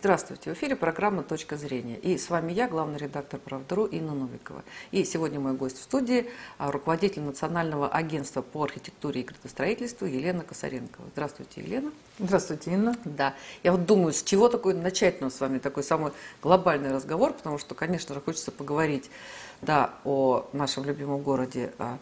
Здравствуйте, в эфире программа «Точка зрения». И с вами я, главный редактор «Правдару» Инна Новикова. И сегодня мой гость в студии а, – руководитель Национального агентства по архитектуре и градостроительству Елена Косаренкова. Здравствуйте, Елена. Здравствуйте, Инна. Да, я вот думаю, с чего такой начать нам с вами такой самый глобальный разговор, потому что, конечно же, хочется поговорить да, о нашем любимом городе, о,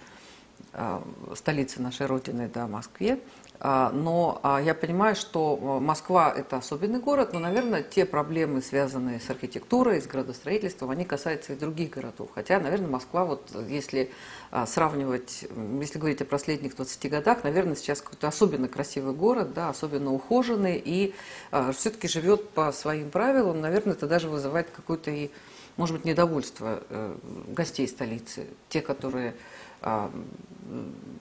о столице нашей Родины, да, Москве. А, но а, я понимаю, что а, Москва – это особенный город, но, наверное, те проблемы, связанные с архитектурой, с градостроительством, они касаются и других городов. Хотя, наверное, Москва, вот если сравнивать, если говорить о последних 20 годах, наверное, сейчас какой-то особенно красивый город, да, особенно ухоженный и все-таки живет по своим правилам. Наверное, это даже вызывает какое-то и, может быть, недовольство э, гостей столицы, те, которые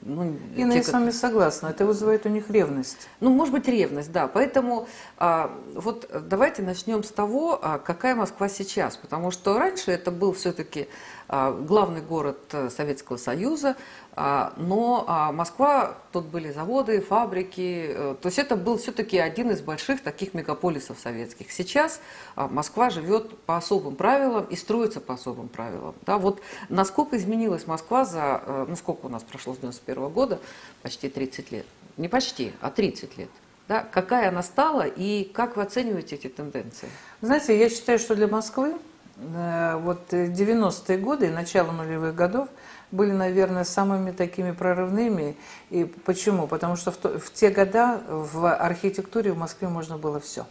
ну, Инна, те, я с вами согласна, это вызывает у них ревность. Ну, может быть, ревность, да. Поэтому а, вот давайте начнем с того, а, какая Москва сейчас. Потому что раньше это был все-таки а, главный город э, Советского Союза, а, но а, Москва, тут были заводы, фабрики, э, то есть это был все-таки один из больших таких мегаполисов советских. Сейчас Москва живет по особым правилам и строится по особым правилам. Да, вот насколько изменилась Москва за, э, ну сколько у нас прошло с 91 года, почти 30 лет, не почти, а 30 лет. Да, какая она стала и как вы оцениваете эти тенденции? Знаете, я считаю, что для Москвы вот 90-е годы и начало нулевых годов были, наверное, самыми такими прорывными. И почему? Потому что в, то, в те года в архитектуре в Москве можно было все.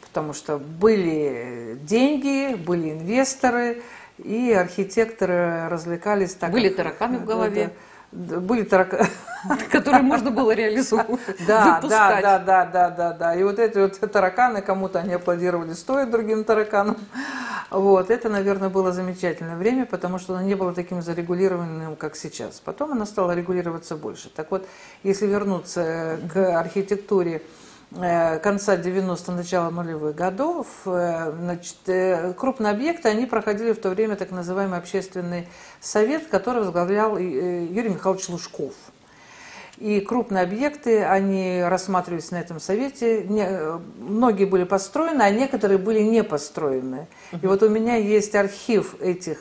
Потому что были деньги, были инвесторы, и архитекторы развлекались так. Были тараканы в голове. Да, были тараканы. Которые можно было реализовывать, да, да, да, да, да, да, да. И вот эти вот тараканы, кому-то они аплодировали стоя другим тараканам. Вот, это, наверное, было замечательное время, потому что оно не было таким зарегулированным, как сейчас. Потом оно стало регулироваться больше. Так вот, если вернуться к архитектуре конца 90-х, начала нулевых годов, э, значит, э, крупные объекты, они проходили в то время так называемый общественный совет, который возглавлял Юрий Михайлович Лужков. И крупные объекты, они рассматривались на этом совете. Не, многие были построены, а некоторые были не построены. И вот у меня есть архив этих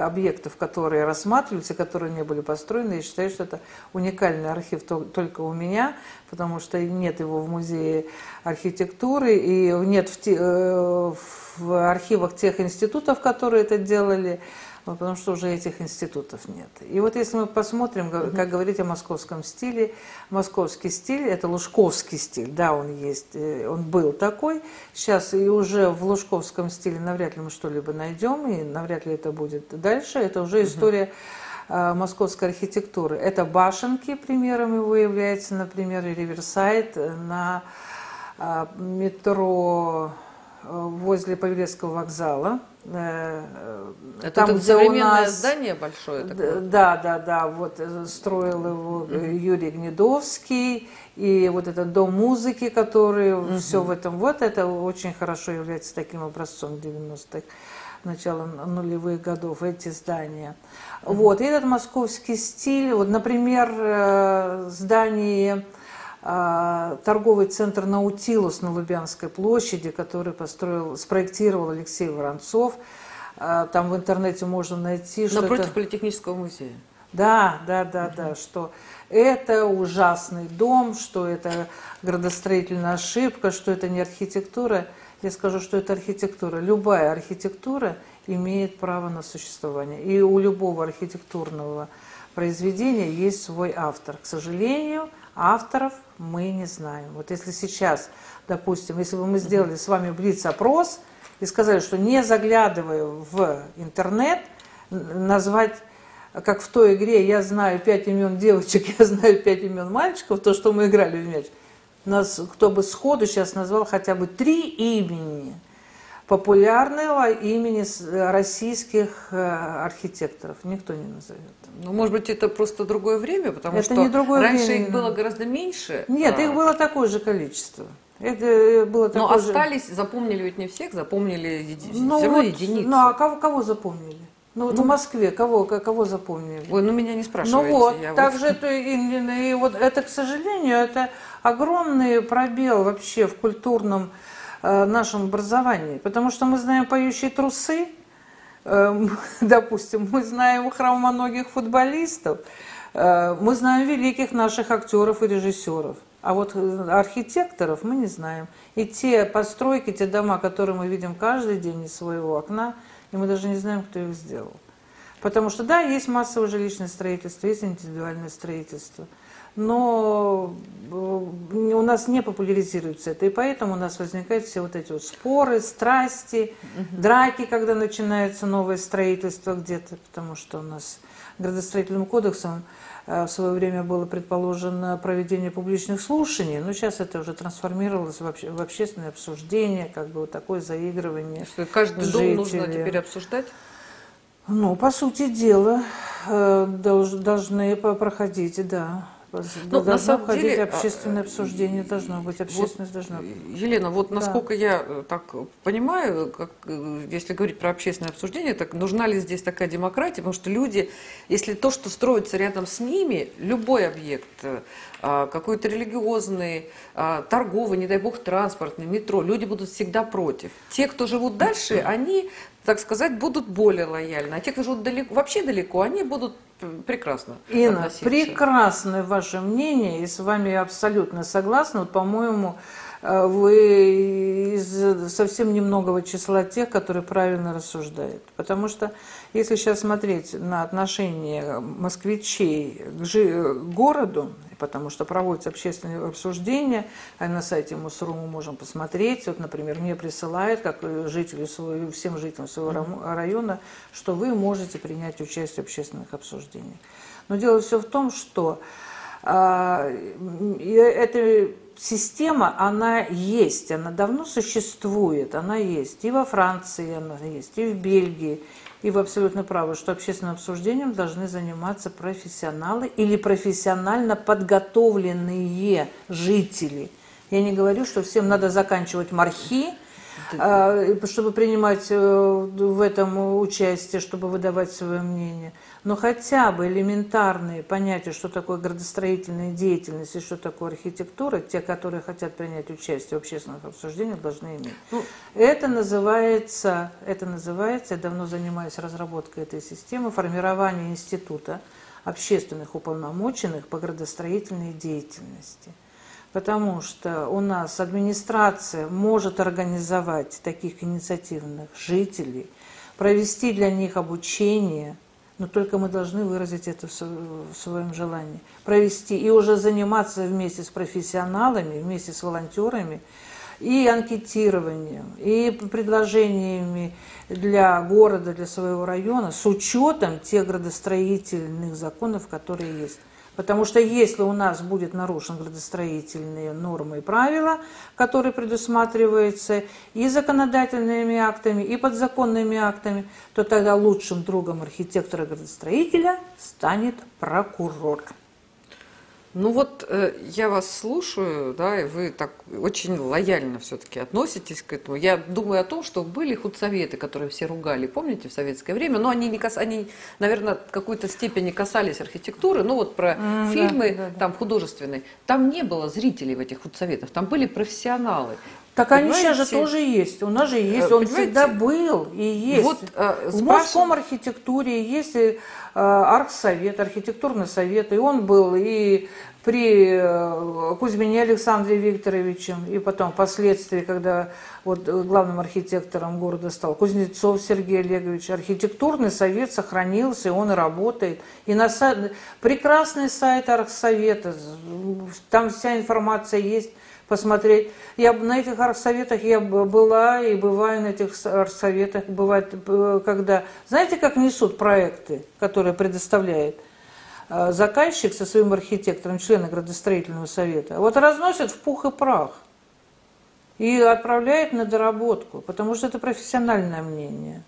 объектов, которые рассматривались и которые не были построены. Я считаю, что это уникальный архив только у меня, потому что нет его в музее архитектуры и нет в, те, э, в архивах тех институтов, которые это делали потому что уже этих институтов нет. И вот если мы посмотрим, как говорить о московском стиле, московский стиль – это лужковский стиль, да, он есть, э, он был такой, сейчас и уже в лужковском стиле навряд ли мы что-либо найдем, и навряд ли это будет дальше, это уже история э, московской архитектуры. Это башенки, примером его является, например, Риверсайд на э, метро возле Павелецкого вокзала. Э, это там, где у нас здание большое такое? Да, да, да. Вот э, строил его mm-hmm. Юрий Гнедовский. И вот этот дом музыки, который mm-hmm. все в этом. Вот это очень хорошо является таким образцом 90-х начала нулевых годов, эти здания. Mm-hmm. Вот, и этот московский стиль, вот, например, здание торговый центр «Наутилус» на Лубянской площади, который построил, спроектировал Алексей Воронцов. А, там в интернете можно найти, что Напротив это... Политехнического музея. Да, да, да, угу. да, что это ужасный дом, что это градостроительная ошибка, что это не архитектура. Я скажу, что это архитектура. Любая архитектура имеет право на существование. И у любого архитектурного произведения есть свой автор. К сожалению, авторов мы не знаем. Вот если сейчас, допустим, если бы мы сделали с вами блиц-опрос и сказали, что не заглядывая в интернет, назвать, как в той игре, я знаю пять имен девочек, я знаю пять имен мальчиков, то, что мы играли в мяч, нас, кто бы сходу сейчас назвал хотя бы три имени популярного имени российских э, архитекторов, никто не назовет. Ну, может быть, это просто другое время, потому это что не другое раньше время. их было гораздо меньше. Нет, а... их было такое же количество. Это э, было такое Но остались, же... запомнили ведь не всех, запомнили еди... ну, все равно вот, единицы. Ну, а кого, кого запомнили? Ну, вот ну, в Москве кого, кого запомнили? Ой, ну меня не спрашивайте. Ну вот, я также вот... это, и, и вот это, к сожалению, это огромный пробел вообще в культурном э, нашем образовании. Потому что мы знаем поющие трусы, э, допустим, мы знаем хромоногих футболистов, э, мы знаем великих наших актеров и режиссеров. А вот архитекторов мы не знаем. И те постройки, те дома, которые мы видим каждый день из своего окна, и мы даже не знаем, кто их сделал. Потому что, да, есть массовое жилищное строительство, есть индивидуальное строительство, но э, у нас не популяризируется это, и поэтому у нас возникают все вот эти вот споры, страсти, угу. драки, когда начинается новое строительство где-то, потому что у нас градостроительным кодексом Э, в свое время было предположено проведение публичных слушаний, но сейчас это уже трансформировалось в, обще, в общественное обсуждение, как бы вот такое заигрывание. Что каждый дом нужно теперь обсуждать? Ну, по сути дела, э, должны проходить, да. Ну, на самом деле, а, общественное обсуждение должно быть, общественность вот, должна быть. Елена, вот да. насколько я э, так понимаю, как, э, если говорить про общественное обсуждение, так нужна ли здесь такая демократия? Потому что люди, если то, что строится рядом с ними, любой объект, э, а, какой-то религиозный, а, торговый, не дай бог, транспортный, метро, люди будут всегда против. Те, кто живут дальше, они так сказать, будут более лояльны. А те, кто живут далеко, вообще далеко, они будут прекрасно Инна, прекрасное ваше мнение, и с вами абсолютно согласна. Вот, по-моему, э, вы из совсем немногого числа тех, которые правильно рассуждают. Потому что если сейчас смотреть на отношение москвичей к городу, потому что проводятся общественные обсуждения, а на сайте МУСРУ мы можем посмотреть, вот, например, мне присылают, как жители своего, всем жителям своего района, что вы можете принять участие в общественных обсуждениях. Но дело все в том, что а, эта система, она есть, она давно существует, она есть и во Франции, она есть, и в Бельгии, и вы абсолютно правы, что общественным обсуждением должны заниматься профессионалы или профессионально подготовленные жители. Я не говорю, что всем надо заканчивать мархи, чтобы принимать э, в этом участие, чтобы выдавать свое мнение. Но хотя бы элементарные понятия, что такое градостроительная деятельность и что такое архитектура, те, которые хотят принять участие в общественных обсуждениях, должны иметь. Ну, это называется, это называется, я давно занимаюсь разработкой этой системы, формирование института общественных уполномоченных по градостроительной деятельности – потому что у нас администрация может организовать таких инициативных жителей, провести для них обучение, но только мы должны выразить это в своем желании. Провести и уже заниматься вместе с профессионалами, вместе с волонтерами и анкетированием, и предложениями для города, для своего района с учетом тех градостроительных законов, которые есть. Потому что если у нас будет нарушен градостроительные нормы и правила, которые предусматриваются и законодательными актами, и подзаконными актами, то тогда лучшим другом архитектора-градостроителя станет прокурор. Ну вот э, я вас слушаю, да, и вы так очень лояльно все-таки относитесь к этому. Я думаю о том, что были худсоветы, которые все ругали, помните, в советское время, но они, не кас... они наверное, в какой-то степени касались архитектуры, ну вот про mm, фильмы да, да, да. там художественные. Там не было зрителей в этих худсоветах, там были профессионалы. Так они сейчас же тоже есть. У нас же есть, он Понимаете? всегда был и есть. Вот, э, в Московском архитектуре есть и, э, архсовет, архитектурный совет, и он был и при э, Кузьмине Александре Викторовиче, и потом впоследствии, когда вот главным архитектором города стал Кузнецов Сергей Олегович, архитектурный совет сохранился, и он работает. И на сайт, прекрасный сайт Архсовета, там вся информация есть посмотреть. Я на этих архсоветах я была и бываю на этих архсоветах. Бывает, э, когда... Знаете, как несут проекты, которые предоставляет э, заказчик со своим архитектором, члены градостроительного совета? Вот разносят в пух и прах и отправляет на доработку, потому что это профессиональное мнение.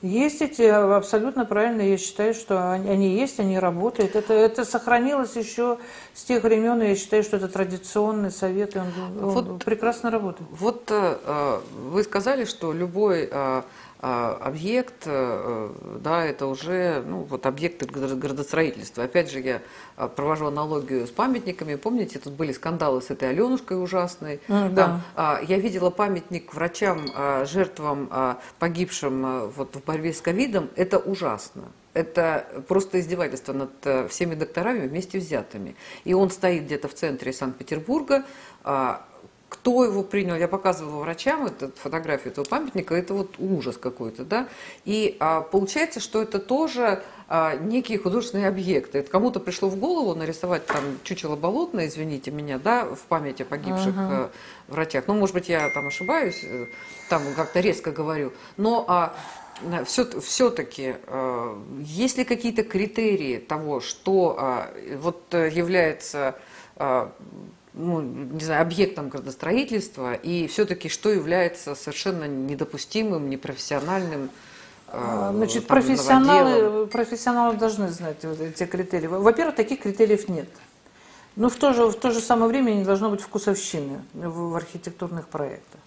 Есть эти, абсолютно правильно, я считаю, что они, они есть, они работают. Это, это сохранилось еще с тех времен, и я считаю, что это традиционный совет, и он, он вот, прекрасно работает. Вот э, вы сказали, что любой э, объект, э, да, это уже ну, вот объекты градостроительства. Опять же, я а, провожу аналогию с памятниками. Помните, тут были скандалы с этой Аленушкой ужасной. Mm, да. Там, я видела памятник врачам, жертвам, погибшим вот, в борьбе с ковидом. Это ужасно. Это просто издевательство над э, всеми докторами вместе взятыми. И он стоит где-то в центре Санкт-Петербурга, кто его принял, я показывала врачам эту фотографию этого памятника, это вот ужас какой-то, да, и а, получается, что это тоже а, некие художественные объекты. Это кому-то пришло в голову нарисовать там чучело болотное, извините меня, да, в памяти о погибших uh-huh. врачах. Ну, может быть, я там ошибаюсь, э, там как-то резко говорю, но а, все, все-таки а, есть ли какие-то критерии того, что а, вот является а, ну, не знаю, объектом градостроительства, и все-таки что является совершенно недопустимым, непрофессиональным а, Значит, там, профессионалы, профессионалы должны знать вот эти критерии. Во-первых, таких критериев нет. Но в то, же, в то же самое время не должно быть вкусовщины в, в архитектурных проектах.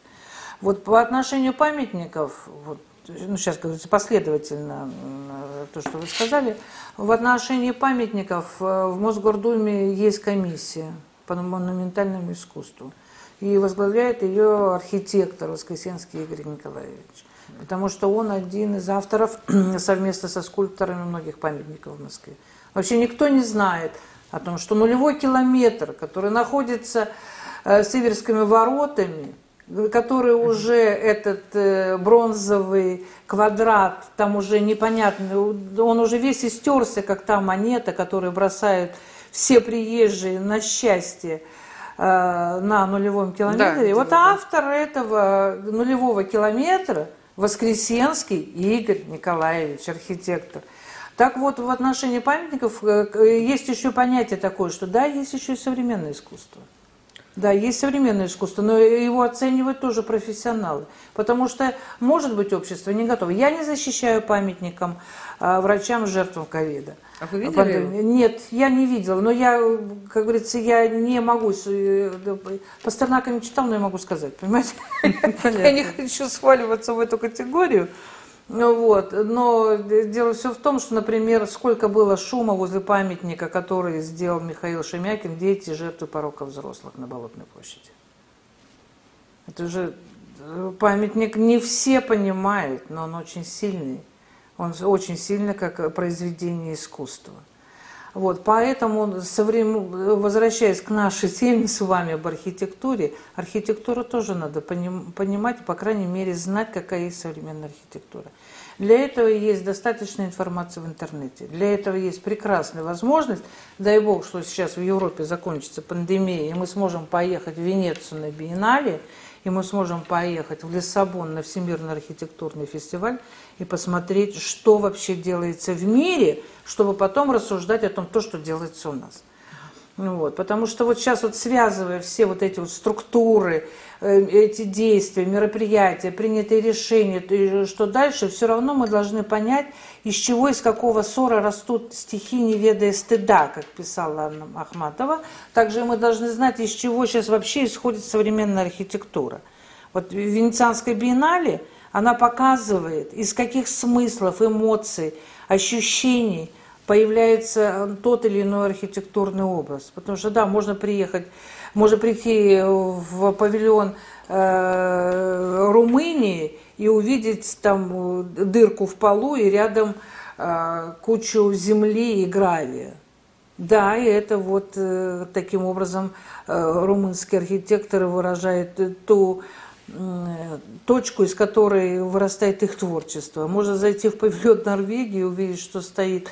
Вот по отношению памятников, вот, ну, сейчас говорится последовательно то, что вы сказали, в отношении памятников э, в Мосгордуме есть комиссия по монументальному искусству. И возглавляет ее архитектор Воскресенский Игорь Николаевич. Потому что он один из авторов совместно со скульпторами многих памятников в Москве. Вообще никто не знает о том, что нулевой километр, который находится э, с Иверскими воротами, который уже этот э, бронзовый квадрат, там уже непонятно, он уже весь истерся, как та монета, которую бросают все приезжие на счастье э, на нулевом километре. Да, и вот да. автор этого нулевого километра Воскресенский Игорь Николаевич, архитектор. Так вот, в отношении памятников э, есть еще понятие такое, что да, есть еще и современное искусство. Да, есть современное искусство, но его оценивают тоже профессионалы. Потому что, может быть, общество не готово. Я не защищаю памятникам а, врачам жертвам ковида. А вы видели? Нет, я не видела. Но я, как говорится, я не могу... Э, Пастернака не читал, но я могу сказать, понимаете? Я не хочу сваливаться в эту категорию. Ну вот. Но дело все в том, что, например, сколько было шума возле памятника, который сделал Михаил Шемякин, дети жертвы порока взрослых на Болотной площади. Это же э, памятник не все понимают, но он очень сильный. Он очень сильный как произведение искусства. Вот, поэтому, со времен, возвращаясь к нашей теме с вами об архитектуре, архитектуру тоже надо поним, понимать, по крайней мере, знать, какая есть современная архитектура. Для этого есть достаточно информации в интернете. Для этого есть прекрасная возможность. Дай бог, что сейчас в Европе закончится пандемия, и мы сможем поехать в Венецию на биеннале, и мы сможем поехать в Лиссабон на Всемирный архитектурный фестиваль и посмотреть, что вообще делается в мире, чтобы потом рассуждать о том, то, что делается у нас. Ну вот, потому что вот сейчас вот связывая все вот эти вот структуры, э, эти действия, мероприятия, принятые решения, что дальше, все равно мы должны понять, из чего, из какого ссора растут стихи, не ведая стыда, как писала Анна Ахматова. Также мы должны знать, из чего сейчас вообще исходит современная архитектура. Вот в Венецианской биеннале она показывает, из каких смыслов, эмоций, ощущений – появляется тот или иной архитектурный образ. Потому что, да, можно приехать, можно прийти в павильон э, Румынии и увидеть там дырку в полу и рядом э, кучу земли и гравия. Да, и это вот э, таким образом э, румынские архитекторы выражают ту точку, из которой вырастает их творчество. Можно зайти в павильон Норвегии и увидеть, что стоит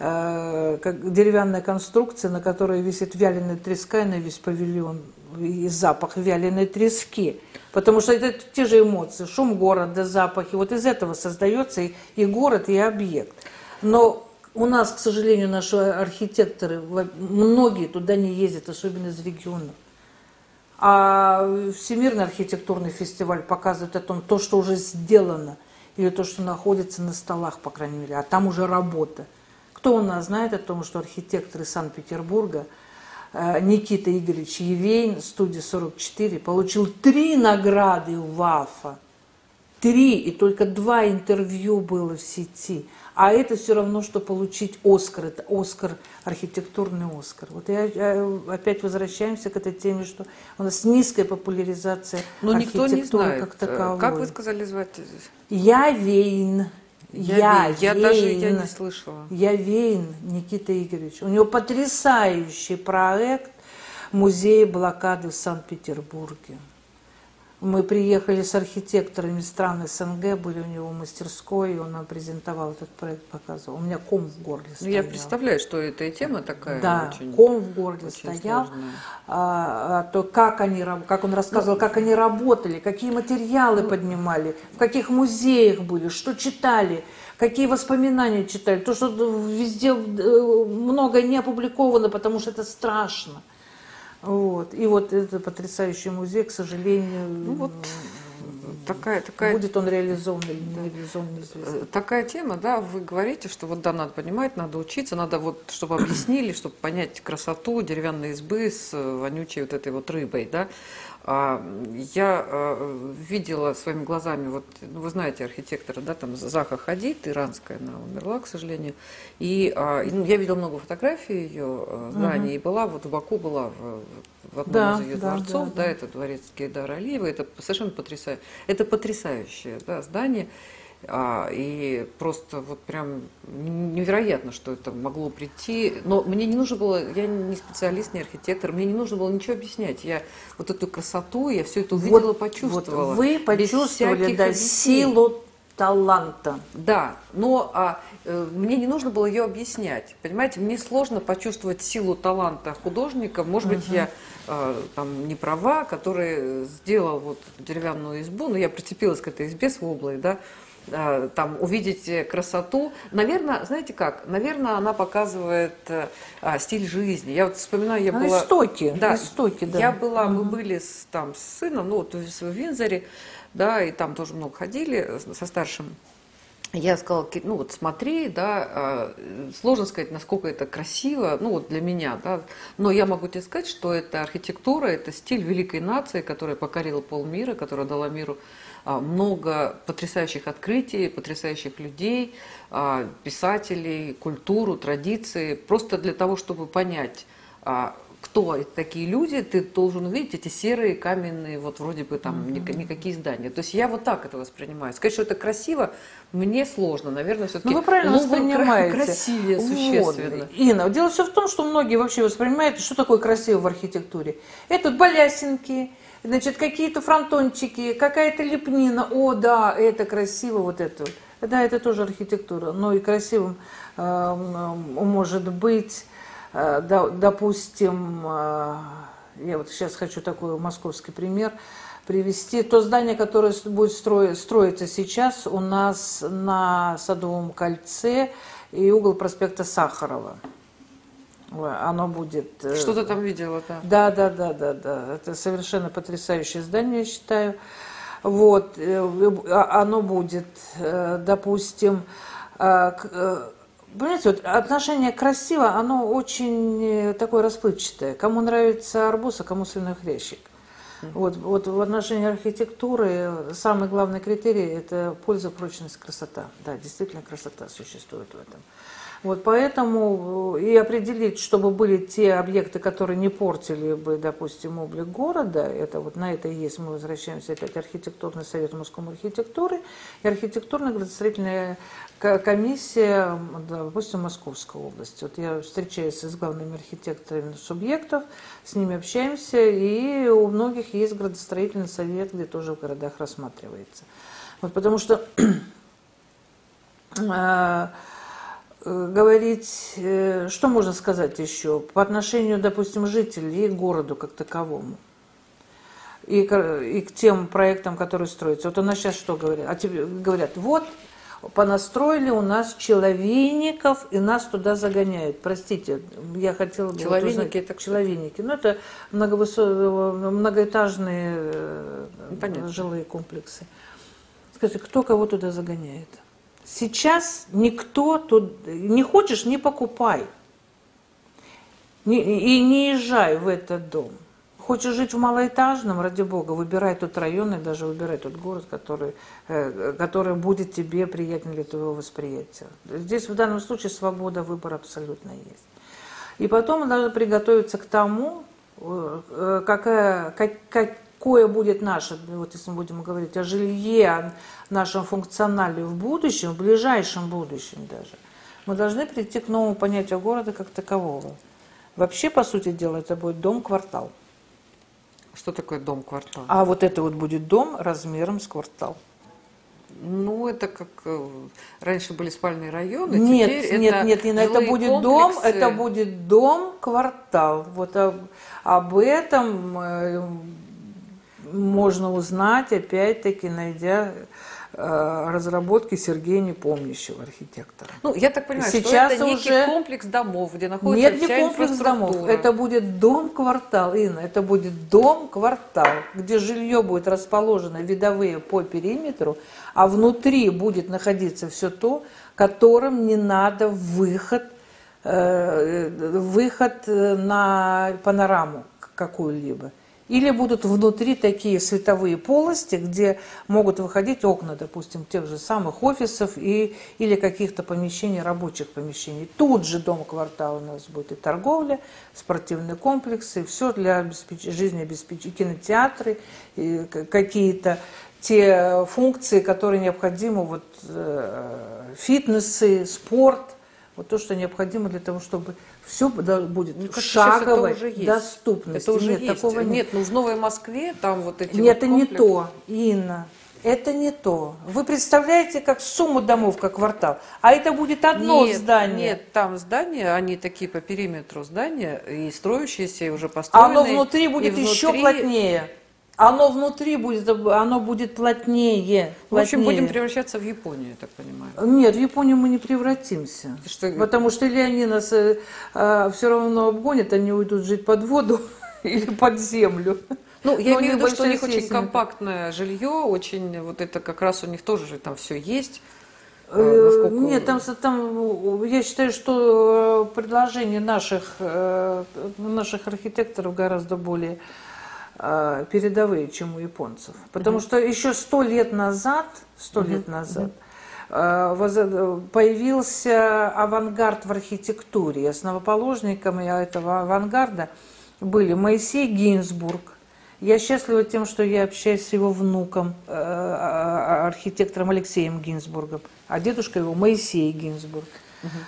Э, как деревянная конструкция, на которой висит вяленая треска и на весь павильон, и запах вяленой трески. Потому что это те же эмоции, шум города, запахи. Вот из этого создается и, и город, и объект. Но у нас, к сожалению, наши архитекторы, многие туда не ездят, особенно из регионов. А Всемирный архитектурный фестиваль показывает о том, то, что уже сделано, или то, что находится на столах, по крайней мере, а там уже работа. Кто у нас знает о том, что архитектор из Санкт-Петербурга э, Никита Игоревич Евейн, студия 44, получил три награды ВАФа. три, и только два интервью было в сети. А это все равно, что получить Оскар. Это Оскар, архитектурный Оскар. Вот я, я опять возвращаемся к этой теме, что у нас низкая популяризация Но никто не знает. как таковой. Как вы сказали звать? Я Вейн. Я, я, я даже я не слышала. Я Вейн Никита Игоревич. У него потрясающий проект музея блокады в Санкт-Петербурге. Мы приехали с архитекторами стран СНГ, были у него в мастерской, и он нам презентовал этот проект, показывал. У меня ком в горле стоял. Ну, я представляю, что это и тема такая да, очень ком в горле очень стоял. сложная. А, а, то как они, как он рассказывал, как они работали, какие материалы поднимали, в каких музеях были, что читали, какие воспоминания читали. То, что везде э, многое не опубликовано, потому что это страшно. Вот. И вот этот потрясающий музей, к сожалению, Ну вот такая, такая, будет он реализован или не реализован, неизвестно. э, такая тема, да, вы говорите, что вот да, надо понимать, надо учиться, надо вот, чтобы объяснили, чтобы понять красоту деревянной избы с э, вонючей вот этой вот рыбой, да. А, Я э, видела своими глазами, вот, ну, вы знаете архитектора, да, там Заха Хадид, иранская, она умерла, к сожалению. И, а, ну, я видела много фотографий ее э, зданий, и была, вот в Баку была в, в одном Да, из ее да, дворцов, да, да, да. это дворец Гейдара Алиева, это совершенно потрясающе. Это потрясающее да, здание. А, и просто вот прям невероятно, что это могло прийти. Но мне не нужно было, я не специалист, не архитектор, мне не нужно было ничего объяснять. Я вот эту красоту, я все это увидела, почувствовала. Вот вы почувствовали да, объяснений. силу таланта. Да, но а, э, мне не нужно было ее объяснять. Понимаете, мне сложно почувствовать силу таланта художника. Может быть, я э, там не права, который сделал вот деревянную избу, но я прицепилась к этой избе с воблой, да, там увидеть э, красоту. Наверное, знаете как? Наверное, она показывает э, а, стиль жизни. Я вот вспоминаю, я А, была... истоки, Да, истоки, да. Я была, мы были с, там с сыном, ну вот в Винзоре, да, и там тоже много ходили со старшим. Я сказала, «Ки- ну вот смотри, да, а, сложно сказать, насколько это красиво, ну вот для меня, да, но я могу тебе сказать, что это архитектура, это стиль великой нации, которая покорила полмира, которая дала миру много потрясающих открытий, потрясающих людей, а, писателей, культуру, традиции, просто для того, чтобы понять, а, кто такие люди, ты должен увидеть эти серые каменные, вот вроде бы там ника- никакие здания. То есть я вот так это воспринимаю. Сказать, что это красиво, мне сложно. Наверное, все-таки Ну, вы правильно воспринимаете. красивее Вот. существенно. Инна, дело все в том, что многие вообще воспринимают, что такое красиво в архитектуре. Это балясинки, значит, какие-то фронтончики, какая-то лепнина. О, да, это красиво, вот это. Да, это тоже архитектура. Но и красивым э, может быть, э, да- допустим, э, я вот сейчас хочу такой московский пример привести. То здание, которое будет строи- строиться сейчас у нас на Садовом кольце и угол проспекта Сахарова. Оно будет... э, Что-то там видела, да. да, да, да, да, да. Это совершенно потрясающее здание, я считаю. Вот, э, а- оно будет, э, допустим, э, э, понимаете, вот отношение красиво, оно очень э, такое расплывчатое. Кому нравится арбуз, а кому свиной хрящик. Вот, вот в отношении архитектуры самый главный критерий – это польза, прочность, красота. Да, действительно красота существует в этом. Вот поэтому э, и определить, чтобы были те объекты, которые не портили бы, допустим, облик города, это вот на это и есть, мы возвращаемся опять архитектурный совет Московской архитектуры и архитектурная градостроительная ко- комиссия, допустим, Московской области. Вот я встречаюсь с главными архитекторами субъектов, с ними общаемся, и у многих есть градостроительный совет, где тоже в городах рассматривается. Вот потому что э, говорить, э, что можно сказать еще по отношению, допустим, жителей и городу как таковому. И к, и к тем проектам, которые строятся. Вот у нас сейчас что говорят? А тебе говорят, вот, понастроили у нас человейников, и нас туда загоняют. Простите, я хотела бы... вот Человейники узнать- это? Человейники. Ну, это многовысо- многоэтажные э, понятно. жилые комплексы. Скажите, кто кого туда загоняет? Сейчас никто тут... Не хочешь, не покупай. И не езжай в этот дом. Хочешь жить в малоэтажном, ради бога, выбирай тот район и даже выбирай тот город, который, э, который будет тебе приятен для твоего восприятия. Здесь в данном случае свобода выбора абсолютно есть. И потом должны приготовиться к тому, э, какая, как, какое будет наше, вот если мы будем говорить о жилье, о нашем функционале в будущем, в ближайшем будущем даже, мы должны прийти к новому понятию города как такового. Вообще, по сути дела, это будет дом-квартал. Что такое дом-квартал? А вот это вот будет дом размером с квартал. Ну, это как э, раньше были спальные районы. Нет, теперь нет, это нет, Нина, это будет комплексы. дом, это будет дом, квартал. Вот об, об этом э, можно узнать, опять-таки, найдя Э, разработки Сергея Непомнящего, архитектора. Ну, я так понимаю, Сейчас что это некий уже... комплекс домов, где находится Нет, вся не комплекс домов. Это будет дом-квартал, Инна, это будет дом-квартал, где жилье будет расположено видовые по периметру, а внутри будет находиться все то, которым не надо выход, э, выход на панораму какую-либо. Или будут внутри такие световые полости, где могут выходить окна, допустим, тех же самых офисов и, или каких-то помещений, рабочих помещений. Тут же дом квартала у нас будет и торговля, спортивные комплексы, все для обеспеч... жизнеобеспечения, кинотеатры, какие-то те функции, которые необходимы, вот, э, фитнесы, спорт, вот то, что необходимо для того, чтобы все будет ну, шаговой доступности. Это уже нет, есть. такого нет. Нет, ну в Новой Москве там вот эти Нет, вот это комплексы. не то, Инна. Это не то. Вы представляете, как сумму домов, как квартал. А это будет одно нет, здание. Нет, там здания, они такие по периметру здания, и строящиеся, и уже построенные. Оно внутри будет и еще внутри... плотнее. Оно внутри будет, оно будет плотнее, В общем, плотнее. будем превращаться в Японию, я так понимаю. Нет, в Японию мы не превратимся. Что- Потому что или они нас э, все равно обгонят, они уйдут жить под воду или под землю. Ну, я Но имею в виду, что у них очень компактное жилье, очень, вот это как раз у них тоже же там все есть. Э, А, насколько- Нет, там, там, я считаю, что э, предложения наших, э, наших архитекторов гораздо более э, передовые, чем у японцев. Потому что еще сто лет назад, сто лет назад воз- появился авангард в архитектуре. Основоположниками этого авангарда были Моисей Гинзбург, я счастлива тем, что я общаюсь с его внуком, э, а- а- архитектором Алексеем Гинзбургом, а дедушка его Моисей Гинзбург.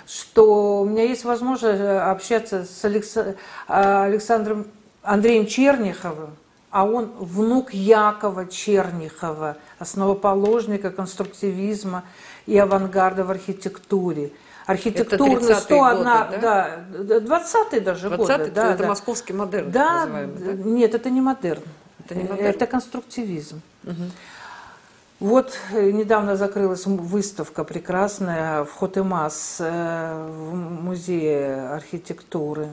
Что у меня есть возможность э, общаться с Алекса- а, Александром Андреем Черниховым, а он внук Якова Чернихова, основоположника конструктивизма и авангарда в архитектуре. Архитектурный 30-е 101, годы, да, 20-е даже 20 годы. Да, это да. московский модерн, Да, да? нет, это не модерн. Это не модерн? Это конструктивизм. Вот э, недавно закрылась выставка прекрасная в Хотемас, э, в музее архитектуры,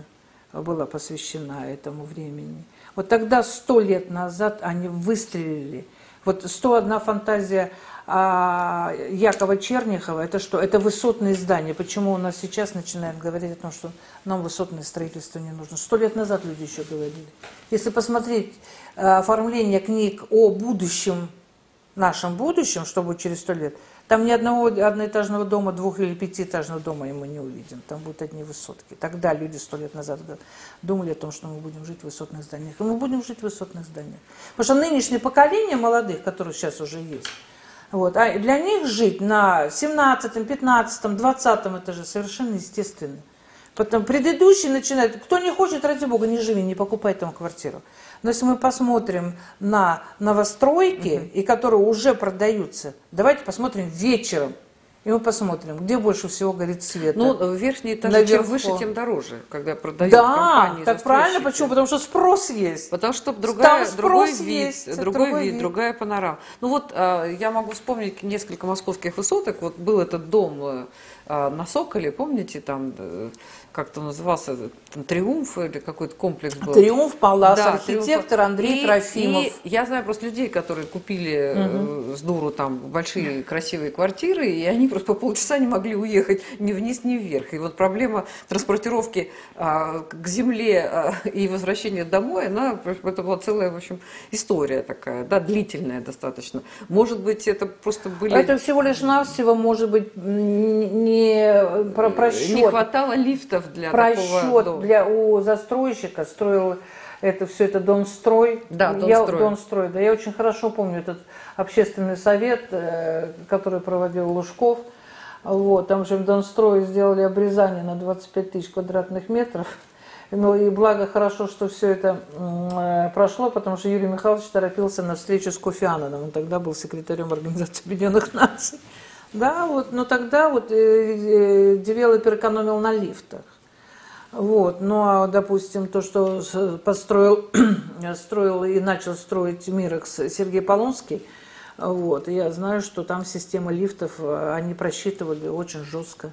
была посвящена этому времени. Вот тогда, сто лет назад, они выстрелили. Вот 101 фантазия а, Якова Чернихова, это что? Это высотные здания. Почему у нас сейчас начинают говорить о том, что нам высотное строительство не нужно? Сто лет назад люди еще говорили. Если посмотреть э, оформление книг о будущем, нашем будущем, что будет через сто лет, там ни одного одноэтажного дома, двух- или пятиэтажного дома мы не увидим. Там будут одни высотки. Тогда люди сто лет назад думали о том, что мы будем жить в высотных зданиях. И мы будем жить в высотных зданиях. Потому что нынешнее поколение молодых, которые сейчас уже есть, вот, а для них жить на 17, 15, 20 этаже совершенно естественно. Потом предыдущий начинает, кто не хочет, ради бога, не живи, не покупай там квартиру. Но если мы посмотрим на новостройки, и которые уже продаются, давайте посмотрим вечером, и мы посмотрим, где больше всего горит свет. Ну, верхние этажи, Наверху. чем выше, тем дороже, когда продают да, компании. так правильно, почему? Потому что спрос есть. Потому что другая, Там другой спрос вид, есть, другой, другой вид, вид. другая панорама. Ну вот э, я могу вспомнить несколько московских высоток. Вот был этот дом э, на Соколе, помните, там э, как-то назывался там, Триумф или какой-то комплекс был. Триумф Палас, Да, архитектор Триумф. Андрей И- Трофимов. И я знаю просто людей, которые купили э, с дуру там большие красивые квартиры, и они просто просто по полчаса не могли уехать ни вниз, ни вверх. И вот проблема транспортировки а, к земле а, и возвращения домой, она, это была целая, в общем, история такая, да, длительная достаточно. Может быть, это просто были... Это всего лишь навсего, может быть, не про просчет. Не хватало лифтов для просчет такого дома. для у застройщика строил это все это Донстрой. Да, Донстрой. Я, Донстрой. Да, я очень хорошо помню этот общественный совет, э, который проводил Лужков. Вот, там же в Донстрое сделали обрезание на 25 тысяч квадратных метров. Ну и благо хорошо, что все это э, прошло, потому что Юрий Михайлович торопился на встречу с Кофи Аннаном. Он тогда был секретарем Организации Объединенных Наций. Да, вот, но тогда вот э, э, девелопер экономил на лифтах. Вот. Ну а, допустим, то, что построил, строил и начал строить Мирекс Сергей Полонский, вот, я знаю, что там система лифтов, э, они просчитывали очень жестко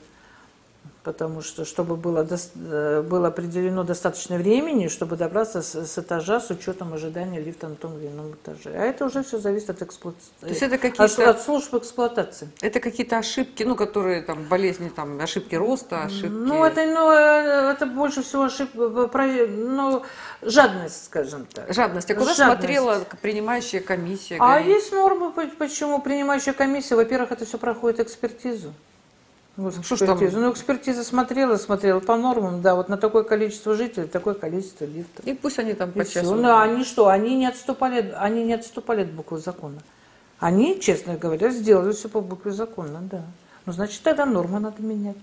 потому что чтобы было, э, было определено достаточно времени, чтобы добраться с, с этажа с учетом ожидания лифта на том или ином этаже. А это уже все зависит от эксплуатации. То есть это какие-то... От, от служб эксплуатации. Это какие-то ошибки, ну, которые там болезни, там, ошибки роста, ошибки... Ну, это, ну, э, это больше всего ошибки, э, ну, жадность, скажем так. Жадность. А куда жадность. смотрела принимающая комиссия? А говорит? есть нормы, почему принимающая комиссия? Во-первых, это все проходит экспертизу. Вот что. Ну, экспертиза смотрела, смотрела по нормам, да, вот на такое количество жителей, такое количество лифтов. И пусть они там по часу. Ну, они что, они не отступали, они не отступали от буквы закона. Они, честно говоря, сделали все по букве закона, да. Ну, значит, тогда нормы надо менять.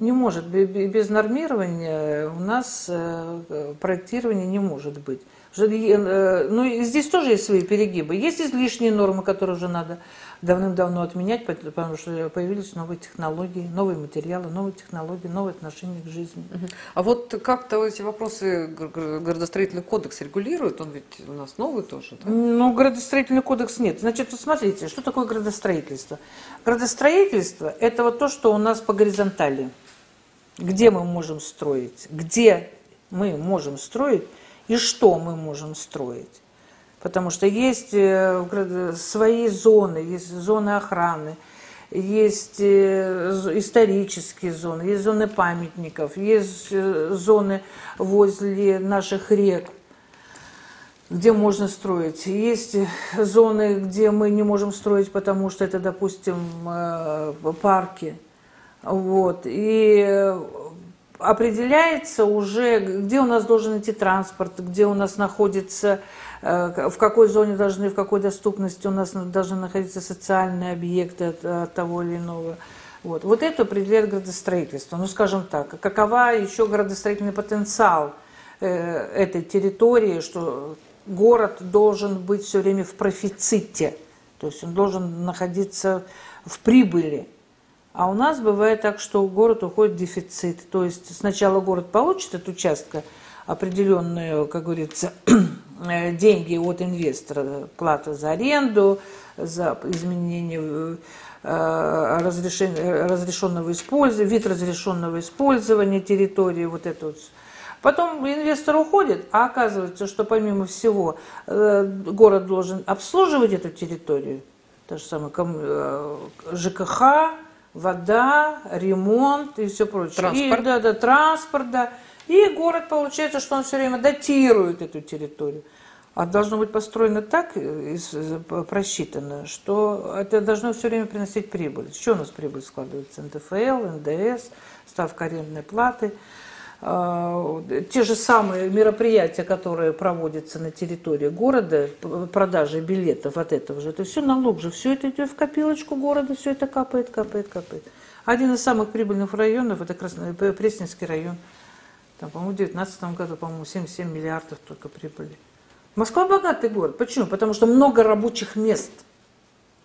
Не может, без нормирования у нас э, проектирование не может быть. Э, ну, здесь тоже есть свои перегибы. Есть излишние нормы, которые уже надо давным-давно отменять, потому что появились новые технологии, новые материалы, новые технологии, новые отношения к жизни. А вот как-то эти вопросы градостроительный кодекс регулирует? Он ведь у нас новый тоже, да? Ну, градостроительный кодекс нет. Значит, вот смотрите, что такое градостроительство? Градостроительство – это вот то, что у нас по горизонтали. Где мы можем строить, где мы можем строить и что мы можем строить. Потому что есть э, свои зоны, есть зоны охраны, есть э, исторические зоны, есть зоны памятников, есть э, зоны возле наших рек, где можно строить. Есть зоны, где мы не можем строить, потому что это, допустим, парки. Вот. И определяется уже, где у нас должен идти транспорт, где у нас находится в какой зоне должны, в какой доступности у нас должны находиться социальные объекты от, от того или иного. Вот. вот это определяет градостроительство. Ну, скажем так, какова еще градостроительный потенциал э, этой территории, что город должен быть все время в профиците, то есть он должен находиться в прибыли. А у нас бывает так, что город уходит в дефицит. То есть сначала город получит от участка определенную, как говорится, Э, деньги от инвестора, плата за аренду, за изменение э, разрешенного использования, вид разрешенного использования территории, вот это вот. Потом инвестор уходит, а оказывается, что помимо всего э, город должен обслуживать эту территорию, то же самое ЖКХ, вода, ремонт и все прочее. Транспорт. И, да, да, транспорт, да. И город, получается, что он все время датирует эту территорию. А должно быть построено так, э, просчитано, что это должно все время приносить прибыль. Что у нас прибыль складывается? НДФЛ, НДС, ставка арендной платы. А, те же самые мероприятия, которые проводятся на территории города, продажи билетов от этого же, это все налог же, все это идет в копилочку города, все это капает, капает, капает. Один из самых прибыльных районов – это Красно... Пресненский район. Там, по-моему, в 2019 году, по-моему, 77 миллиардов только прибыли. Москва богатый город. Почему? Потому что много рабочих мест.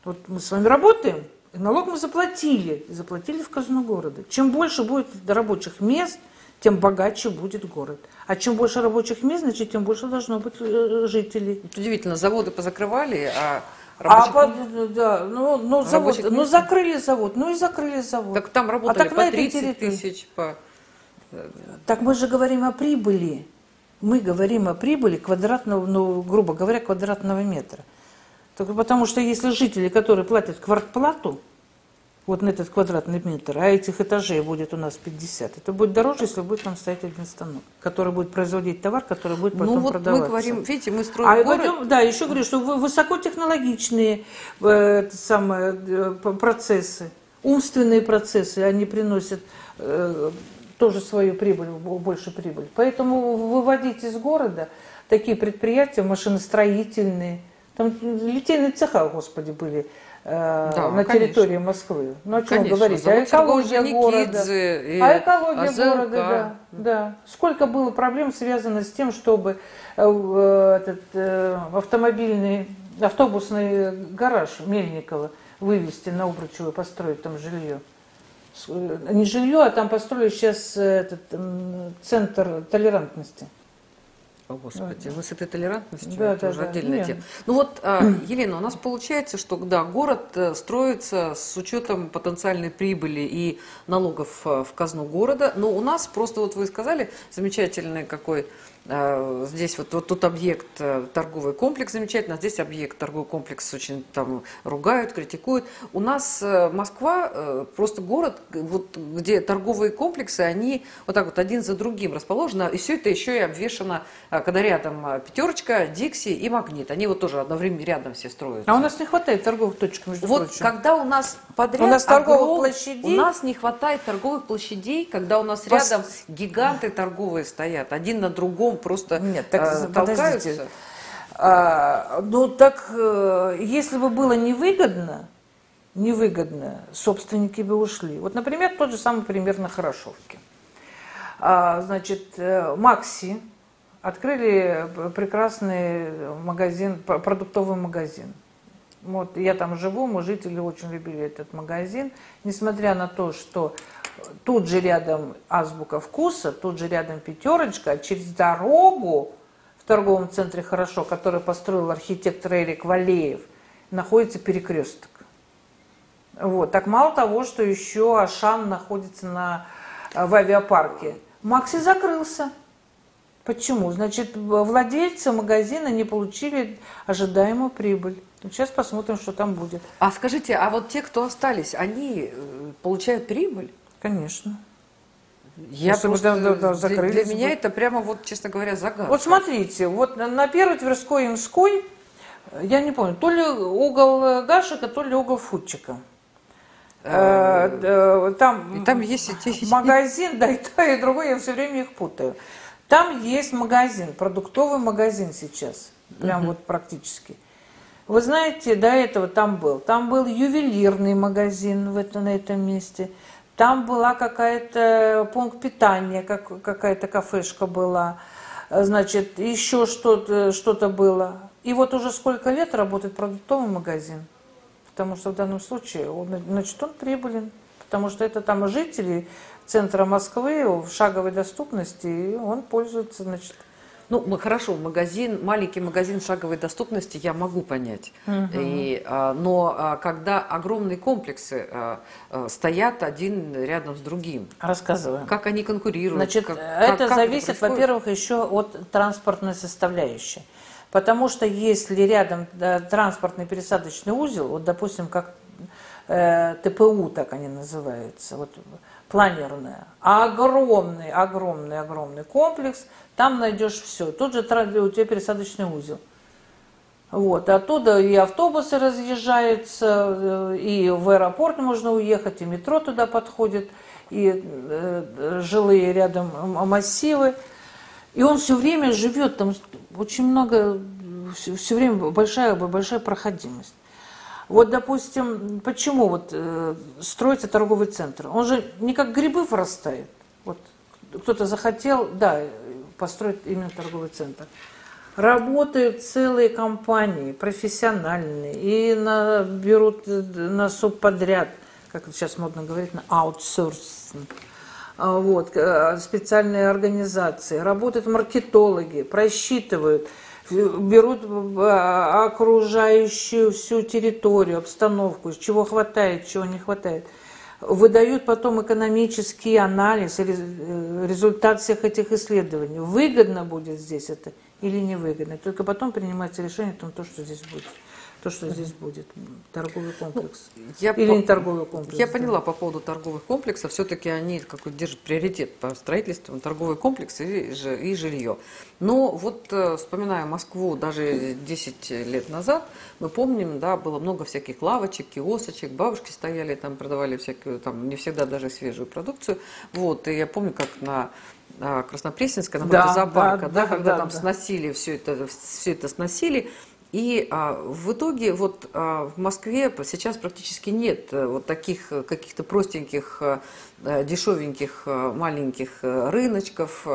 Вот мы с вами работаем, и налог мы заплатили, и заплатили в казну города. Чем больше будет рабочих мест, тем богаче будет город. А чем больше рабочих мест, значит, тем больше должно быть э, жителей. Удивительно, заводы позакрывали, а а под, да, ну, ну, завод, ну закрыли завод, ну и закрыли завод. Так там работали а так по 30 тысяч, по так мы же говорим о прибыли. Мы говорим о прибыли квадратного, ну, грубо говоря, квадратного метра. Только потому что если жители, которые платят квартплату, вот на этот квадратный метр, а этих этажей будет у нас 50, это будет дороже, если будет там стоять один станок, который будет производить товар, который будет потом ну, вот продаваться. мы говорим, видите, мы строим а город... Пойдем, да, еще говорю, что высокотехнологичные э, самые, э, процессы, умственные процессы, они приносят э, тоже свою прибыль, больше прибыль. Поэтому выводить из города такие предприятия машиностроительные, там литейные цеха, господи, были, да, на конечно. территории Москвы. Ну, о чем конечно, говорить? А экология города. А экология АЗЛК. города, да, да. Сколько было проблем связано с тем, чтобы э, этот э, автомобильный, автобусный гараж Мельникова вывести на Обручево, построить там жилье. Не жилье, а там построили сейчас этот центр толерантности. О, Господи, вы с этой толерантностью, да, это да, уже да. отдельная Нет. тема. Ну вот, а, Елена, у нас получается, что да, город э, строится с учетом потенциальной прибыли и налогов э, в казну города, но у нас просто, вот вы сказали, замечательный какой здесь вот, вот тут объект э, торговый комплекс замечательно, а здесь объект торговый комплекс очень там ругают, критикуют. У нас э, Москва э, просто город, вот, где торговые комплексы, они вот так вот один за другим расположены, и все это еще и обвешено, когда рядом пятерочка, Дикси и Магнит. Они вот тоже одновременно рядом все строятся. А у нас не хватает торговых точек, между вот прочим. когда у нас подряд у нас торговых огром... площадей, у нас не хватает торговых площадей, когда у нас Пос... рядом гиганты торговые стоят, один на другом просто Нет, так, э, толкаются. А, ну так, э, если бы было невыгодно, невыгодно, собственники бы ушли. Вот, например, тот же самый пример на Хорошовке. А, значит, э, Макси открыли прекрасный магазин, продуктовый магазин. Вот я там живу, мы жители очень любили этот магазин, несмотря на то, что тут же рядом азбука вкуса, тут же рядом пятерочка, а через дорогу в торговом центре «Хорошо», который построил архитектор Эрик Валеев, находится перекресток. Вот. Так мало того, что еще Ашан находится на, в авиапарке. Макси закрылся. Почему? Значит, владельцы магазина не получили ожидаемую прибыль. Сейчас посмотрим, что там будет. А скажите, а вот те, кто остались, они э, получают прибыль? Конечно. Я Если просто, да, да, для, для меня это прямо вот, честно говоря, загадка. Вот смотрите, вот на первой Тверской Имской, я не помню, то ли угол Гашика, то ли угол Футчика. Э, э, там, и там есть эти... магазин, да, и то, и другое, я все время их путаю. Там есть магазин, продуктовый магазин сейчас, прям угу. вот практически. Вы знаете, до этого там был. Там был ювелирный магазин в это, на этом месте. Там была какая-то пункт питания, как, какая-то кафешка была. Значит, еще что-то что было. И вот уже сколько лет работает продуктовый магазин. Потому что в данном случае, он, значит, он прибылен. Потому что это там жители центра Москвы в шаговой доступности, и он пользуется, значит, ну, хорошо, магазин, маленький магазин шаговой доступности я могу понять. Угу. И, а, но а, когда огромные комплексы а, а, стоят один рядом с другим. Рассказываю. Как они конкурируют? Значит, как, это как зависит, это во-первых, еще от транспортной составляющей. Потому что если рядом транспортный пересадочный узел, вот, допустим, как э, ТПУ, так они называются, вот, планерная, огромный, огромный, огромный комплекс, там найдешь все. Тут же у тебя пересадочный узел. Вот, оттуда и автобусы разъезжаются, э, и в аэропорт можно уехать, и метро туда подходит, и э, жилые рядом массивы. И он все время живет, там очень много, все, все время большая, большая проходимость. Вот, допустим, почему вот э, строится торговый центр? Он же не как грибы вырастает. Вот кто-то захотел, да, построить именно торговый центр. Работают целые компании, профессиональные, и на, берут на субподряд, как сейчас модно говорить, на аутсорсинг. А, вот, э, специальные организации, работают маркетологи, просчитывают – берут окружающую всю территорию, обстановку, чего хватает, чего не хватает. Выдают потом экономический анализ, э, результат всех этих исследований. Выгодно будет здесь это или невыгодно. Только потом принимается решение о том, что здесь будет. То, что здесь будет, торговый комплекс. Ну, я Или по... не торговый комплекс. Я да. поняла по поводу торговых комплексов. Все-таки они какой держат приоритет по строительству, торговый комплекс и, и жилье. Но вот э, вспоминая Москву даже 10 лет назад, мы помним, да, было много всяких лавочек, киосочек, бабушки стояли там, продавали всякую, там, не всегда даже свежую продукцию. Вот, и я помню, как на а, Краснопресненской, на Да, зоопарка, да, да, да, когда да, там да. сносили все это, все это сносили. И а, в итоге вот а, в Москве сейчас практически нет э, вот таких э, каких-то простеньких, э, э, дешевеньких, э, маленьких рыночков.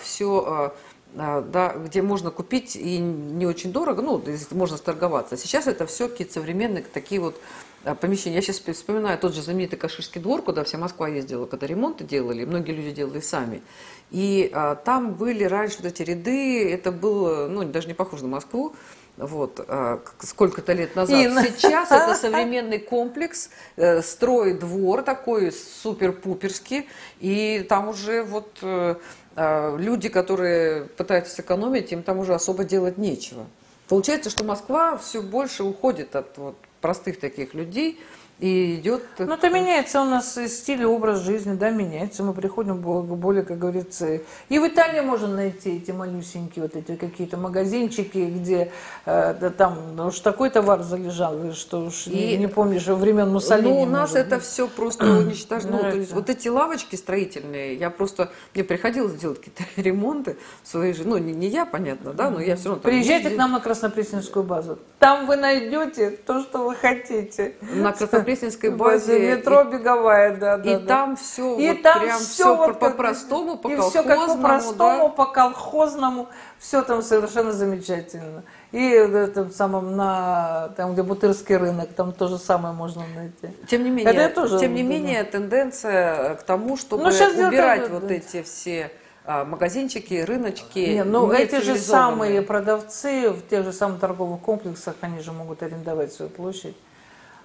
Все, да, где можно купить и не очень дорого, ну, можно сторговаться. Сейчас это все какие-то современные такие вот а, помещения. Я сейчас вспоминаю тот же знаменитый Каширский двор, куда вся Москва ездила, когда ремонты делали, многие люди делали сами. И а, там были раньше вот эти ряды, это было, ну, даже не похоже на Москву, вот, а, сколько-то лет назад. Инна. Сейчас это современный комплекс, э, строй двор такой супер-пуперский, и там уже вот э, а, люди, которые пытаются сэкономить, им там уже особо делать нечего. Получается, что Москва все больше уходит от вот, простых таких людей и идет... Ну, это меняется у нас стиль, образ жизни, да, меняется. Мы приходим более, как говорится, и в Италии можно найти эти малюсенькие вот эти какие-то магазинчики, где э, да, там ну, уж такой товар залежал, что уж не, И- не помнишь времен Муссолини. Ну, у нас может это быть. все просто уничтожено. Ну, то есть вот эти лавочки строительные, я просто, мне приходилось делать какие-то ремонты в своей жизни. Ну, не, не я, понятно, да, но я все равно Приезжайте ездила. к нам на Краснопресненскую базу. Там вы найдете то, что вы хотите. на Краснопресненской Базе базе. метро беговая, да, и, да. и да. там все И вот там прям все все вот по-простому, по и все как колхозному, по-простому, да. по-колхозному, все там совершенно замечательно. И в этом самом на там, где Бутырский рынок, там то же самое можно найти. Тем не менее, Это тоже тем не думаю. менее, тенденция к тому, чтобы Ну, щас дело убирать вот да. эти все а, магазинчики, рыночки. Не, ну эти же самые продавцы в тех же самых торговых комплексах, они же могут арендовать свою площадь.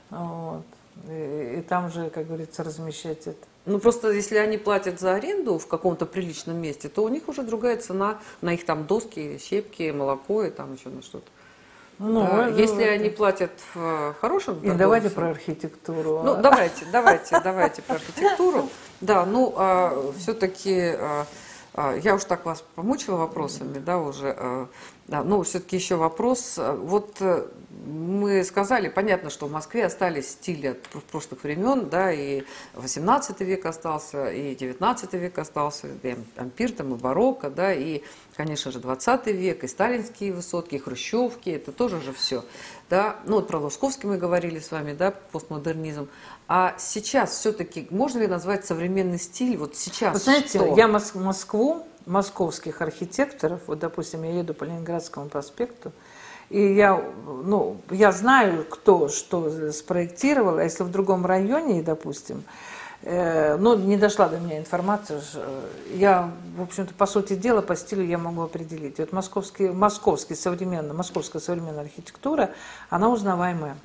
Вот. И, и там же, как говорится, размещать это. Ну просто если они платят за аренду в каком-то приличном месте, то у них уже другая цена на их там доски, щепки, молоко и там еще на что-то. Ну, Да, это- Если они платят в э, хорошем И давайте про архитектуру. Ну, а. давайте, давайте, давайте про архитектуру. Да, ну, все-таки я уж так вас помучила вопросами, да, уже. а, да, ну, все-таки еще вопрос. Вот э, мы сказали, понятно, что в Москве остались стили от пр- прошлых времен, да, и 18 век остался, и 19 век остался, и ам- ампир, там, и барокко, да, и, конечно же, 20 век, и сталинские высотки, и хрущевки, это тоже же все. Да, ну вот про Лусковский мы говорили с вами, да, постмодернизм. А сейчас все-таки можно ли назвать современный стиль вот сейчас? Вы знаете, что? я Мос- Москву, московских архитекторов, вот, допустим, я еду по Ленинградскому проспекту, и я, ну, я знаю, кто что спроектировал, а если в другом районе, допустим, э, ну, не дошла до меня информация, э, я, в общем-то, по сути дела, по стилю я могу определить. Вот московский, московский современная, московская современная архитектура, она узнаваемая.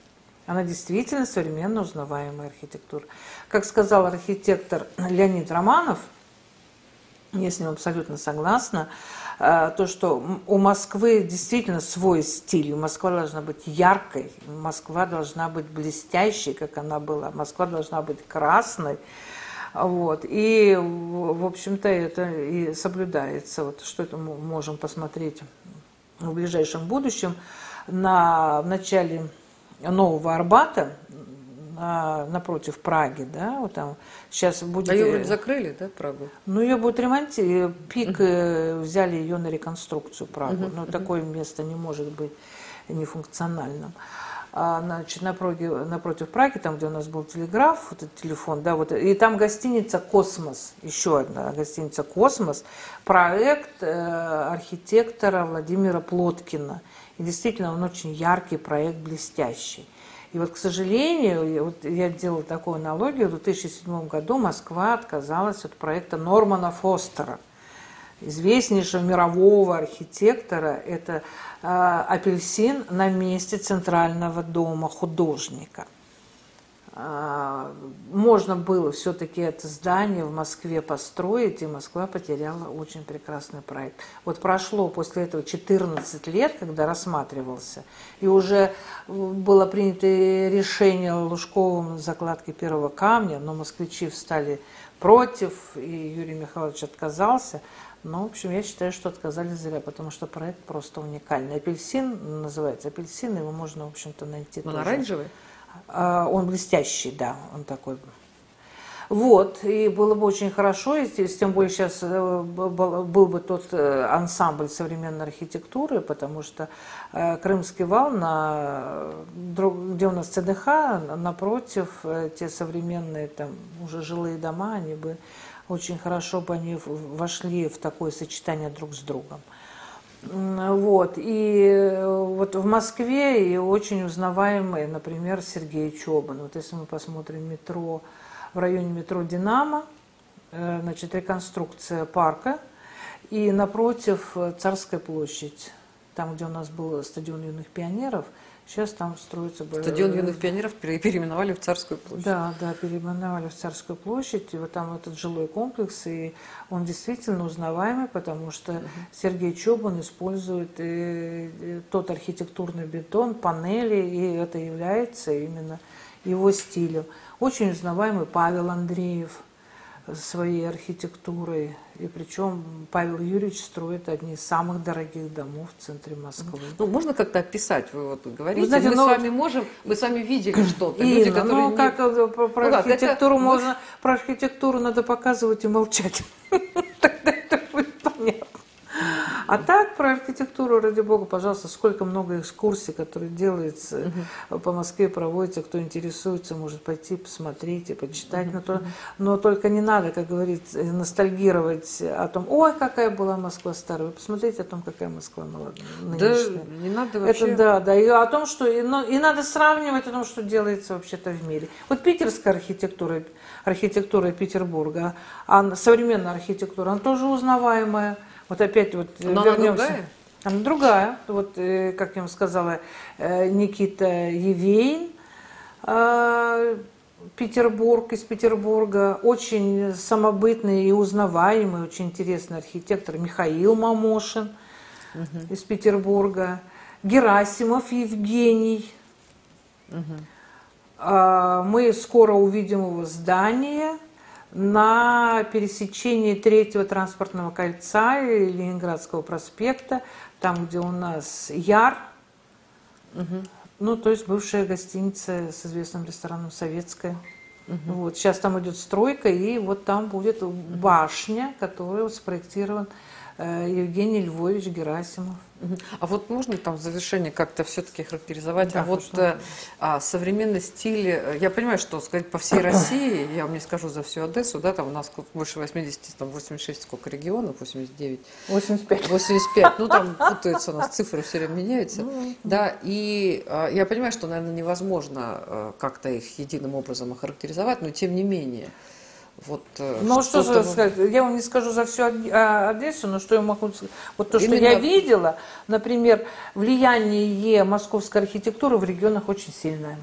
Она действительно современно узнаваемая архитектура. Как сказал архитектор Леонид Романов, я с ним абсолютно согласна, э, то, что у Москвы действительно свой стиль, Москва должна быть яркой, Москва должна быть блестящей, как она была, Москва должна быть красной, вот. И, в общем-то, это и соблюдается. Вот что это мы можем посмотреть в ближайшем будущем. На, в начале Нового Арбата, на- напротив Праги, да, вот там сейчас будет... А ее э, вроде закрыли, да, Прагу? ну, ее будут ремонтировать. Пик э, взяли ее на реконструкцию, Прагу. Но такое место не может быть нефункциональным. А, значит, напротив, напротив Праги, там, где у нас был телеграф, вот этот телефон, да, вот, и там гостиница «Космос», еще одна гостиница «Космос», проект э, архитектора Владимира Плоткина. И действительно, он очень яркий проект, блестящий. И вот, к сожалению, вот я делала такую аналогию, в 2007 году Москва отказалась от проекта Нормана Фостера, известнейшего мирового архитектора. Это э, апельсин на месте центрального дома художника. А, можно было все-таки это здание в Москве построить, и Москва потеряла очень прекрасный проект. Вот прошло после этого 14 лет, когда рассматривался, и уже было принято решение Лужковым закладки первого камня, но москвичи встали против, и Юрий Михайлович отказался. Но, в общем, я считаю, что отказались зря, потому что проект просто уникальный. Апельсин называется, апельсин, его можно, в общем-то, найти Он тоже. оранжевый? А, он блестящий, да, он такой. Вот, и было бы очень хорошо, если, тем более сейчас э, был бы тот э, ансамбль современной архитектуры, потому что э, Крымский вал, на, где у нас ЦДХ, напротив, те современные там уже жилые дома, они бы очень хорошо бы они вошли в такое сочетание друг с другом. Вот. И э, вот в Москве и очень узнаваемый, например, Сергей Чобан. Вот если мы посмотрим метро, в районе метро «Динамо», э, значит, реконструкция парка, и напротив э, Царская площадь, там, где у нас был стадион юных пионеров – Сейчас там строится... Стадион юных пионеров переименовали в Царскую площадь. Да, да, переименовали в Царскую площадь. И вот там этот жилой комплекс, и он действительно узнаваемый, потому что угу. Сергей Чобан использует и, тот архитектурный бетон, панели, и это является именно его стилем. Очень узнаваемый Павел Андреев – своей архитектурой. И причем Павел Юрьевич строит одни из самых дорогих домов в центре Москвы. Ну, можно как-то описать, вы вот говорите, вы знаете, мы ну, с вами можем, мы с вами видели что-то. Люди, которые ну, не... как про, про ну, архитектуру это... можно, про архитектуру надо показывать и молчать. Тогда это будет понятно. А так про архитектуру, ради бога, пожалуйста, сколько много экскурсий, которые делаются угу. по Москве, проводятся, кто интересуется, может пойти посмотреть и почитать. Угу. Но, то, но только не надо, как говорится, ностальгировать о том, ой, какая была Москва старая. Вы посмотрите о том, какая Москва молодая. Да, не надо вообще. Это да, да. И о том, что и, но, и надо сравнивать о том, что делается вообще-то в мире. Вот питерская архитектура, архитектура Петербурга, а современная архитектура, она тоже узнаваемая. Вот опять вот Но вернемся. Она другая? Она другая. Вот, э, как я вам сказала, э, Никита Евейн, э, Петербург, из Петербурга, очень самобытный и узнаваемый, очень интересный архитектор Михаил Мамошин угу. из Петербурга, Герасимов Евгений. Угу. Мы скоро увидим его здание – на пересечении третьего транспортного кольца и Ленинградского проспекта, там, где у нас Яр, угу. ну, то есть бывшая гостиница с известным рестораном «Советская». Угу. Вот, сейчас там идет стройка, и вот там будет башня, которая спроектирована Э, Евгений Львович Герасимов. А вот можно там в завершении как-то все-таки характеризовать, да, а вот э, а, современный стиль, э, я понимаю, что сказать по всей России, я вам не скажу за всю Одессу, да, там у нас больше 80, там 86 сколько регионов, 89? 85. 85, ну там путаются у нас, цифры все время меняются, ну, да, и а, я понимаю, что, наверное, невозможно как-то их единым образом охарактеризовать, но тем не менее. Вот, э, ну, что, что сказать, я вам не скажу за всю а, Одессу, но что я могу сказать. Вот то, Именно... что я видела, например, влияние московской архитектуры в регионах очень сильное.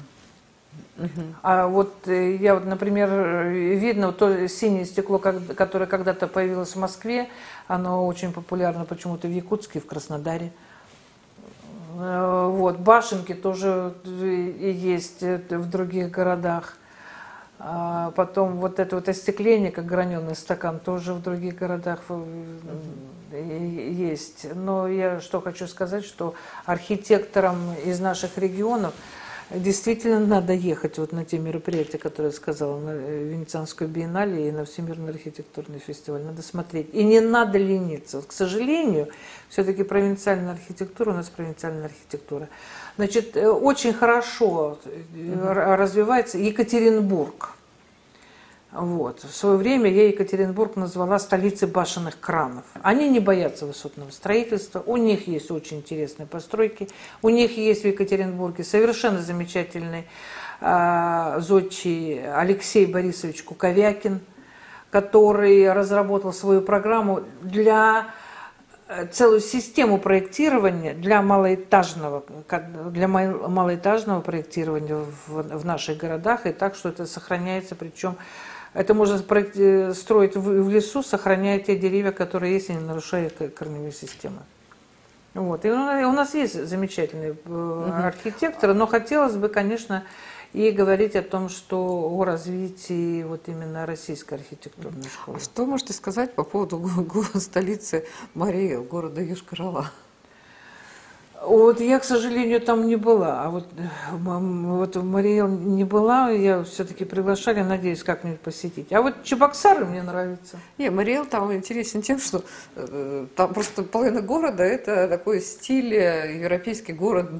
Угу. А вот э, я вот, например, видно вот то синее стекло, которое когда-то появилось в Москве, оно очень популярно почему-то в Якутске в Краснодаре. Э, вот, башенки тоже есть в других городах. А потом вот это вот остекление, как граненый стакан, тоже в других городах есть. Но я что хочу сказать, что архитекторам из наших регионов действительно надо ехать вот на те мероприятия, которые я сказала, на Венецианскую биеннале и на Всемирный архитектурный фестиваль. Надо смотреть. И не надо лениться. Вот, к сожалению, все-таки провинциальная архитектура, у нас провинциальная архитектура. Значит, э, очень хорошо угу. развивается Екатеринбург. Вот. В свое время я Екатеринбург назвала столицей башенных кранов. Они не боятся высотного строительства, у них есть очень интересные постройки, у них есть в Екатеринбурге совершенно замечательный э, зодчий Алексей Борисович Куковякин, который разработал свою программу для э, целую систему проектирования для малоэтажного, для малоэтажного проектирования в, в наших городах, и так, что это сохраняется, причем это можно строить в, в лесу, сохраняя те деревья, которые есть, и не нарушая корневые системы. Вот. И у нас есть замечательные угу. архитекторы, но хотелось бы, конечно, и говорить о том, что о развитии вот именно российской архитектурной школы. А что можете сказать по поводу столицы Марии, города Южкарала? Вот я, к сожалению, там не была. А вот, вот в Мариэл не была, я все-таки приглашали, надеюсь, как-нибудь посетить. А вот Чебоксары мне нравится. Не, Мариэл там интересен тем, что э, там просто половина города это такой стиль э, европейский город,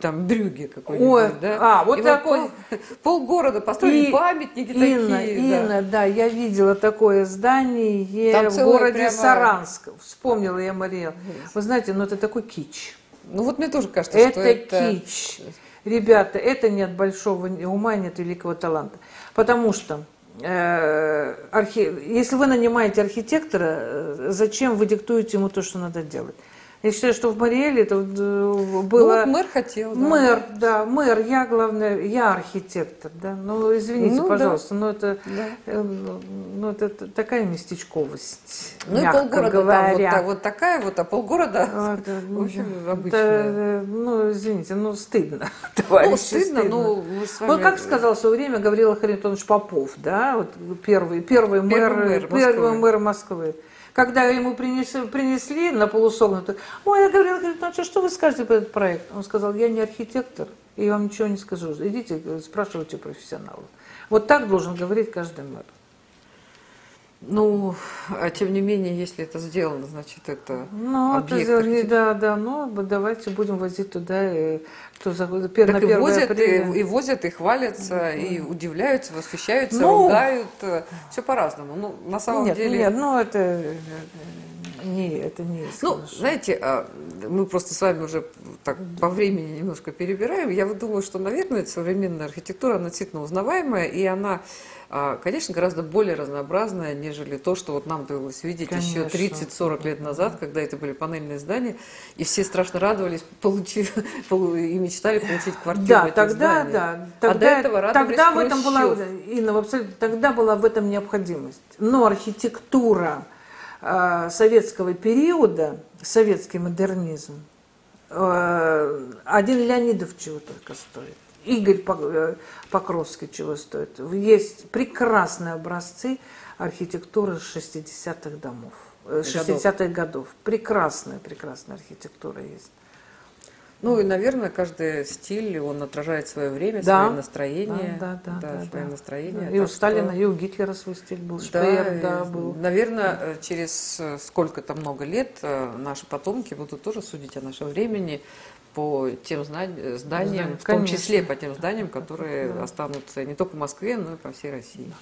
там Брюги какой-нибудь, да? А, вот И такой. Вот пол, пол города построили и, памятники Инна, такие. Инна, да. да, я видела такое здание там в городе прямо... Саранск. Вспомнила я Мариэл. Вы знаете, ну это такой кич. Ну вот мне тоже кажется, это что это... кич. Ребята, это нет большого ума, нет великого таланта. Потому что э, архи... если вы нанимаете архитектора, э, зачем вы диктуете ему то, что надо делать? Я считаю, что в Мариэле это э, было... Ну, мэр хотел, да. Мэр, да, мэр, я, главное, я архитектор, да. Ну, извините, ну, пожалуйста, да. но это, да. э, ну, ну это такая местечковость, Ну, и полгорода говоря. там вот, вот такая вот, а полгорода, а, да, в общем, да, обычная. ну, извините, ну, стыдно, товарищи, Ну, стыдно, стыдно. ну, мы с вами... Ну, как сказал в свое время Гаврила Харитонович Попов, да, вот первый, первый, мэр, мэр, первый мэр Москвы. Когда ему принесли, принесли на полусогнутую, ой, я говорила, говорит, ну что вы скажете по этот проект? Он сказал, я не архитектор, и я вам ничего не скажу. Идите, спрашивайте профессионалов. Вот так должен говорить каждый мэр. Ну, а тем не менее, если это сделано, значит, это Ну, объект это сделано, да, да, ну, давайте будем возить туда, и, кто заходит, так на и возят, апреля. и, и возят, и хвалятся, mm-hmm. и удивляются, восхищаются, ну, ругают, э, все по-разному. Ну, на самом нет, деле... Нет, ну, это не, это не Ну, знаете, а, мы просто с вами уже так по времени немножко перебираем. Я вот думаю, что, наверное, современная архитектура, она действительно узнаваемая, и она а, конечно, гораздо более разнообразная, нежели то, что вот нам довелось видеть конечно. еще 30-40 лет назад, когда это были панельные здания, и все страшно радовались, получив, и мечтали получить квартиру да, в тогда, зданиях. Да, тогда, а до этого тогда в этом была, Инна, абсолютно, тогда была в этом необходимость. Но архитектура советского периода, советский модернизм, э, один Леонидов чего только стоит. Игорь э, Покровский чего стоит. Есть прекрасные образцы архитектуры 60-х домов, 60-х годов. годов. Прекрасная, прекрасная архитектура есть. Ну и, наверное, каждый стиль, он отражает свое время, да. свое настроение. Да, да, да. да, свое да. настроение. И у Сталина, что... и у Гитлера свой стиль был. Да, Шпеер, да, был. Наверное, да. через сколько-то много лет э, наши потомки будут тоже судить о нашем времени по тем зданиям, Знаю, в том числе по тем зданиям, которые да. останутся не только в Москве, но и по всей России. Да,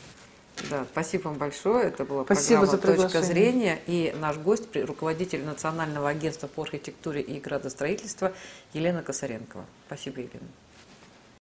спасибо вам большое. Это была спасибо программа «Точка зрения». И наш гость, руководитель Национального агентства по архитектуре и градостроительству Елена Косаренкова. Спасибо, Елена.